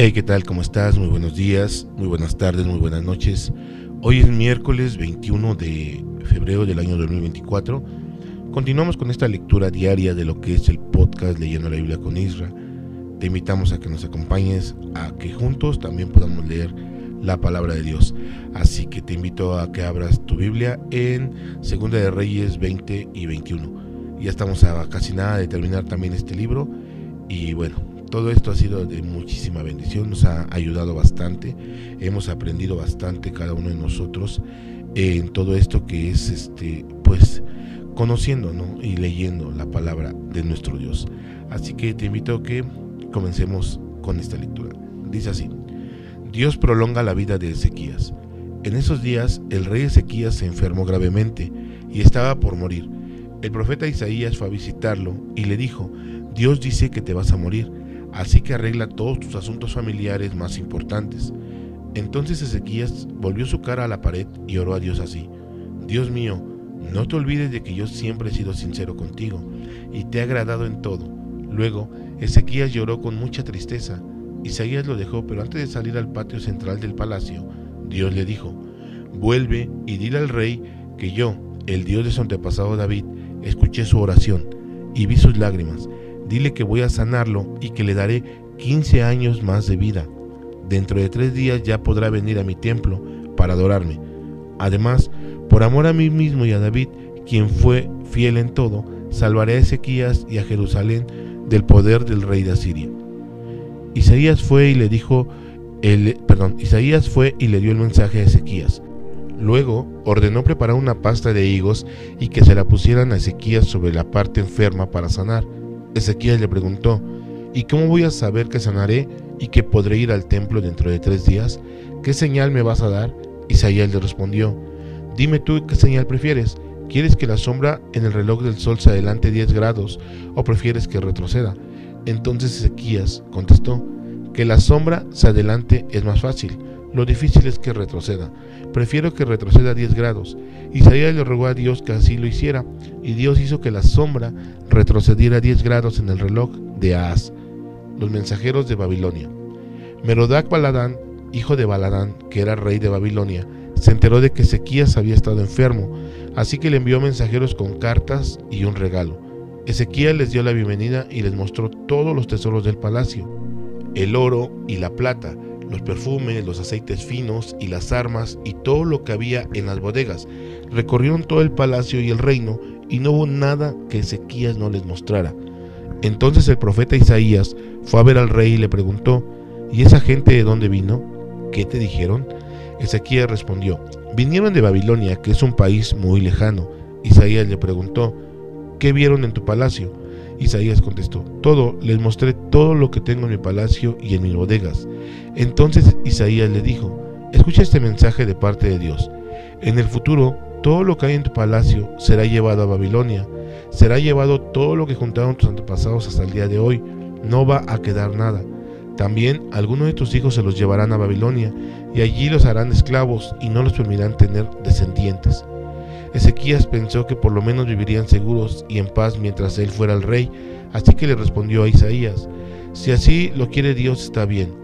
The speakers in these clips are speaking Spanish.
Hey, ¿qué tal? ¿Cómo estás? Muy buenos días, muy buenas tardes, muy buenas noches. Hoy es miércoles 21 de febrero del año 2024. Continuamos con esta lectura diaria de lo que es el podcast Leyendo la Biblia con Isra. Te invitamos a que nos acompañes, a que juntos también podamos leer la palabra de Dios. Así que te invito a que abras tu Biblia en Segunda de Reyes 20 y 21. Ya estamos a casi nada de terminar también este libro y bueno, todo esto ha sido de muchísima bendición, nos ha ayudado bastante, hemos aprendido bastante cada uno de nosotros en todo esto que es este pues conociendo y leyendo la palabra de nuestro Dios. Así que te invito a que comencemos con esta lectura. Dice así: Dios prolonga la vida de Ezequías. En esos días el rey Ezequías se enfermó gravemente y estaba por morir. El profeta Isaías fue a visitarlo y le dijo, Dios dice que te vas a morir así que arregla todos tus asuntos familiares más importantes. Entonces Ezequías volvió su cara a la pared y oró a Dios así, Dios mío, no te olvides de que yo siempre he sido sincero contigo y te he agradado en todo. Luego, Ezequías lloró con mucha tristeza. Isaías lo dejó, pero antes de salir al patio central del palacio, Dios le dijo, vuelve y dile al rey que yo, el Dios de su antepasado David, escuché su oración y vi sus lágrimas Dile que voy a sanarlo y que le daré 15 años más de vida. Dentro de tres días ya podrá venir a mi templo para adorarme. Además, por amor a mí mismo y a David, quien fue fiel en todo, salvaré a Ezequías y a Jerusalén del poder del rey de Asiria. Isaías fue y le dijo, el, perdón, Isaías fue y le dio el mensaje a Ezequías. Luego ordenó preparar una pasta de higos y que se la pusieran a Ezequías sobre la parte enferma para sanar. Ezequiel le preguntó, ¿y cómo voy a saber que sanaré y que podré ir al templo dentro de tres días? ¿Qué señal me vas a dar? Isaías le respondió, dime tú qué señal prefieres. ¿Quieres que la sombra en el reloj del sol se adelante 10 grados o prefieres que retroceda? Entonces Ezequías contestó, que la sombra se adelante es más fácil, lo difícil es que retroceda. Prefiero que retroceda 10 grados. Isaías le rogó a Dios que así lo hiciera, y Dios hizo que la sombra retrocediera 10 grados en el reloj de Ahaz, los mensajeros de Babilonia. Merodac Baladán, hijo de Baladán, que era rey de Babilonia, se enteró de que Ezequías había estado enfermo, así que le envió mensajeros con cartas y un regalo. Ezequías les dio la bienvenida y les mostró todos los tesoros del palacio, el oro y la plata, los perfumes, los aceites finos y las armas y todo lo que había en las bodegas. Recorrieron todo el palacio y el reino y no hubo nada que Ezequías no les mostrara. Entonces el profeta Isaías fue a ver al rey y le preguntó, ¿y esa gente de dónde vino? ¿Qué te dijeron? Ezequías respondió, vinieron de Babilonia, que es un país muy lejano. Isaías le preguntó, ¿qué vieron en tu palacio? Isaías contestó, todo, les mostré todo lo que tengo en mi palacio y en mis bodegas. Entonces Isaías le dijo, escucha este mensaje de parte de Dios. En el futuro, todo lo que hay en tu palacio será llevado a Babilonia. Será llevado todo lo que juntaron tus antepasados hasta el día de hoy. No va a quedar nada. También algunos de tus hijos se los llevarán a Babilonia, y allí los harán esclavos y no los permitirán tener descendientes. Ezequías pensó que por lo menos vivirían seguros y en paz mientras él fuera el rey, así que le respondió a Isaías, si así lo quiere Dios está bien.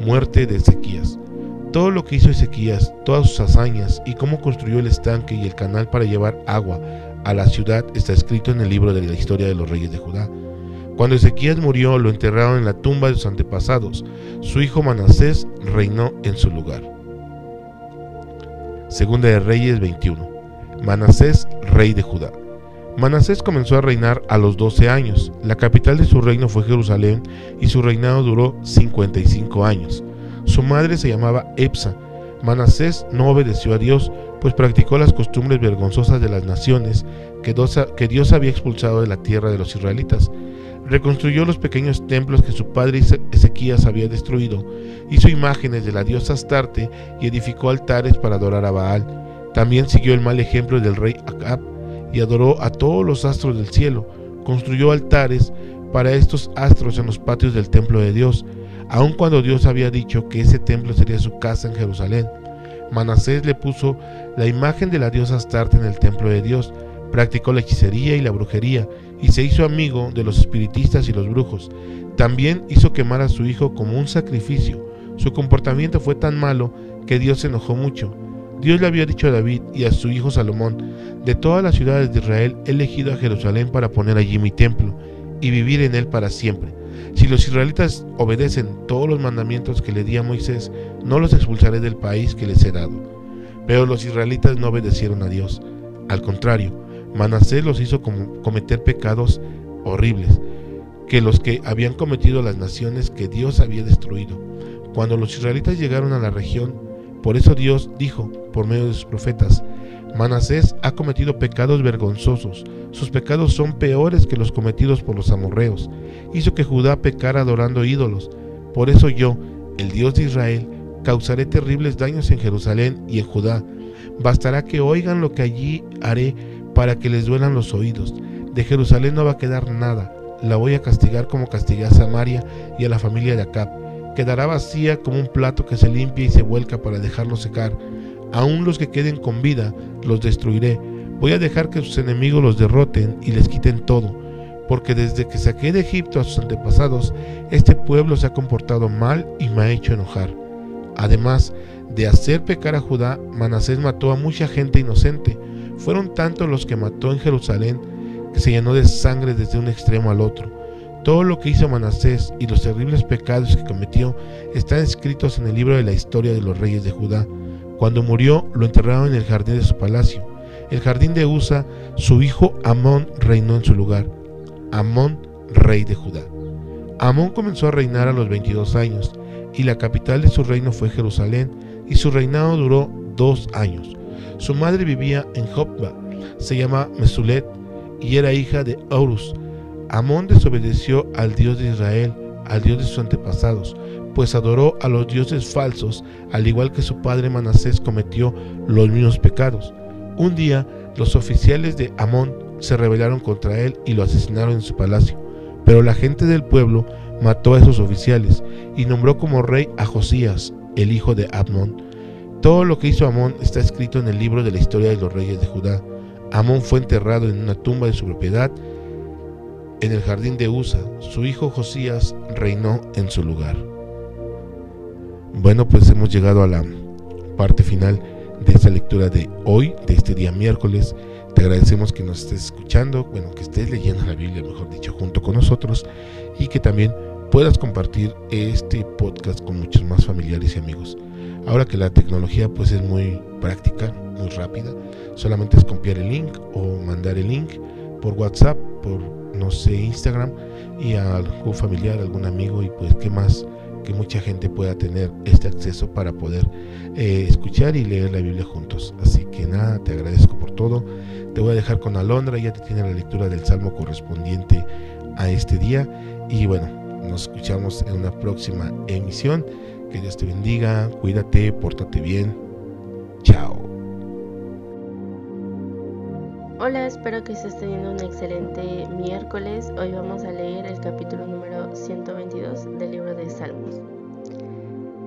Muerte de Ezequías. Todo lo que hizo Ezequías, todas sus hazañas y cómo construyó el estanque y el canal para llevar agua a la ciudad está escrito en el libro de la historia de los reyes de Judá. Cuando Ezequías murió, lo enterraron en la tumba de sus antepasados. Su hijo Manasés reinó en su lugar. Segunda de Reyes 21. Manasés, rey de Judá. Manasés comenzó a reinar a los 12 años. La capital de su reino fue Jerusalén y su reinado duró 55 años. Su madre se llamaba Epsa. Manasés no obedeció a Dios, pues practicó las costumbres vergonzosas de las naciones que Dios había expulsado de la tierra de los israelitas. reconstruyó los pequeños templos que su padre Ezequías había destruido, hizo imágenes de la diosa Astarte y edificó altares para adorar a Baal. También siguió el mal ejemplo del rey Acab y adoró a todos los astros del cielo. Construyó altares para estos astros en los patios del templo de Dios, aun cuando Dios había dicho que ese templo sería su casa en Jerusalén. Manasés le puso la imagen de la diosa Astarte en el templo de Dios, practicó la hechicería y la brujería, y se hizo amigo de los espiritistas y los brujos. También hizo quemar a su hijo como un sacrificio. Su comportamiento fue tan malo que Dios se enojó mucho. Dios le había dicho a David y a su hijo Salomón, de todas las ciudades de Israel he elegido a Jerusalén para poner allí mi templo y vivir en él para siempre. Si los israelitas obedecen todos los mandamientos que le di a Moisés, no los expulsaré del país que les he dado. Pero los israelitas no obedecieron a Dios. Al contrario, Manasés los hizo cometer pecados horribles, que los que habían cometido las naciones que Dios había destruido. Cuando los israelitas llegaron a la región, por eso Dios dijo por medio de sus profetas, Manasés ha cometido pecados vergonzosos, sus pecados son peores que los cometidos por los amorreos. Hizo que Judá pecara adorando ídolos. Por eso yo, el Dios de Israel, causaré terribles daños en Jerusalén y en Judá. Bastará que oigan lo que allí haré para que les duelan los oídos. De Jerusalén no va a quedar nada. La voy a castigar como castigué a Samaria y a la familia de Acab. Quedará vacía como un plato que se limpia y se vuelca para dejarlo secar. Aún los que queden con vida los destruiré. Voy a dejar que sus enemigos los derroten y les quiten todo, porque desde que saqué de Egipto a sus antepasados, este pueblo se ha comportado mal y me ha hecho enojar. Además de hacer pecar a Judá, Manasés mató a mucha gente inocente, fueron tantos los que mató en Jerusalén que se llenó de sangre desde un extremo al otro. Todo lo que hizo Manasés y los terribles pecados que cometió están escritos en el libro de la historia de los reyes de Judá. Cuando murió, lo enterraron en el jardín de su palacio. El jardín de Usa, su hijo Amón reinó en su lugar. Amón, rey de Judá. Amón comenzó a reinar a los 22 años, y la capital de su reino fue Jerusalén, y su reinado duró dos años. Su madre vivía en Jopba, se llama Mesulet y era hija de Horus. Amón desobedeció al Dios de Israel, al Dios de sus antepasados, pues adoró a los dioses falsos, al igual que su padre Manasés cometió los mismos pecados. Un día, los oficiales de Amón se rebelaron contra él y lo asesinaron en su palacio. Pero la gente del pueblo mató a esos oficiales y nombró como rey a Josías, el hijo de Amón. Todo lo que hizo Amón está escrito en el libro de la historia de los reyes de Judá. Amón fue enterrado en una tumba de su propiedad en el jardín de Usa. Su hijo Josías reinó en su lugar. Bueno, pues hemos llegado a la parte final de esta lectura de hoy, de este día miércoles. Te agradecemos que nos estés escuchando, bueno, que estés leyendo la Biblia, mejor dicho, junto con nosotros y que también puedas compartir este podcast con muchos más familiares y amigos. Ahora que la tecnología pues es muy práctica, muy rápida, solamente es copiar el link o mandar el link por WhatsApp, por no sé, Instagram y a algún familiar, algún amigo y pues qué más que mucha gente pueda tener este acceso para poder eh, escuchar y leer la Biblia juntos. Así que nada, te agradezco por todo. Te voy a dejar con Alondra, ya te tiene la lectura del Salmo correspondiente a este día. Y bueno, nos escuchamos en una próxima emisión. Que Dios te bendiga, cuídate, pórtate bien. Chao. Hola, espero que estés teniendo un excelente miércoles. Hoy vamos a leer el capítulo número 122 del libro de Salmos.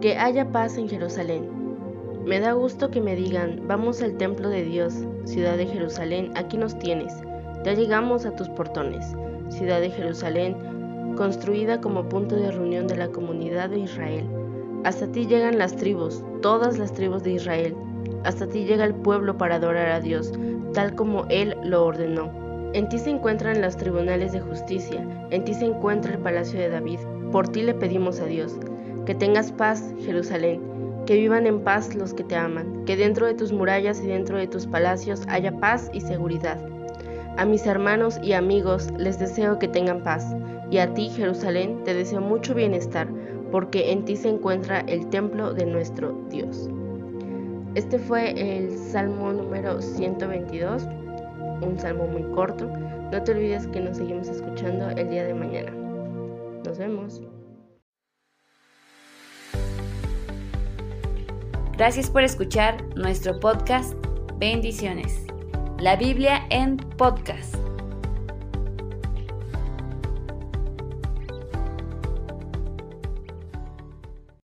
Que haya paz en Jerusalén. Me da gusto que me digan, vamos al templo de Dios, ciudad de Jerusalén, aquí nos tienes. Ya llegamos a tus portones, ciudad de Jerusalén, construida como punto de reunión de la comunidad de Israel hasta ti llegan las tribus, todas las tribus de Israel. Hasta ti llega el pueblo para adorar a Dios, tal como Él lo ordenó. En ti se encuentran los tribunales de justicia, en ti se encuentra el palacio de David. Por ti le pedimos a Dios. Que tengas paz, Jerusalén, que vivan en paz los que te aman, que dentro de tus murallas y dentro de tus palacios haya paz y seguridad. A mis hermanos y amigos les deseo que tengan paz, y a ti, Jerusalén, te deseo mucho bienestar, porque en ti se encuentra el templo de nuestro Dios. Este fue el Salmo número 122, un salmo muy corto. No te olvides que nos seguimos escuchando el día de mañana. Nos vemos. Gracias por escuchar nuestro podcast. Bendiciones. La Biblia en podcast.